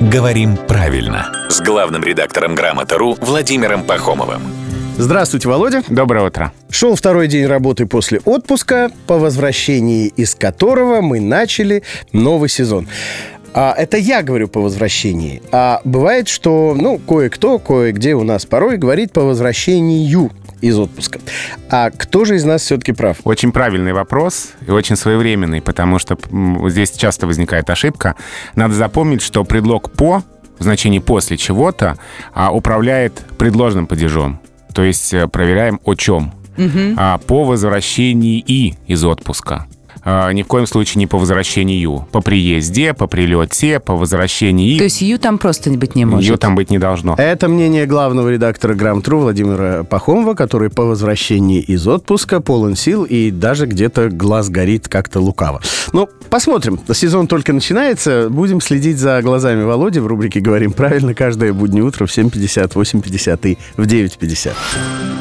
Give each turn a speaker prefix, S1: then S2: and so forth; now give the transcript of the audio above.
S1: «Говорим правильно» с главным редактором «Грамота.ру» Владимиром Пахомовым.
S2: Здравствуйте, Володя.
S3: Доброе утро.
S2: Шел второй день работы после отпуска, по возвращении из которого мы начали новый сезон. А, это я говорю по возвращении. А бывает, что, ну, кое-кто, кое-где у нас порой говорит по возвращению из отпуска. А кто же из нас все-таки прав?
S3: Очень правильный вопрос и очень своевременный, потому что здесь часто возникает ошибка. Надо запомнить, что предлог «по» в значении «после чего-то» а, управляет предложным падежом. То есть э, проверяем о чем. Угу. А, по возвращении и из отпуска. А, ни в коем случае не по возвращению. По приезде, по прилете, по возвращении.
S4: То есть ю там просто быть не может?
S3: Ю там быть не должно.
S2: Это мнение главного редактора Грамтру Владимира Пахомова, который по возвращении из отпуска полон сил и даже где-то глаз горит как-то лукаво. Ну, посмотрим. Сезон только начинается. Будем следить за глазами Володи в рубрике «Говорим правильно» каждое буднее утро в 7.50, 8.50 и в 9.50.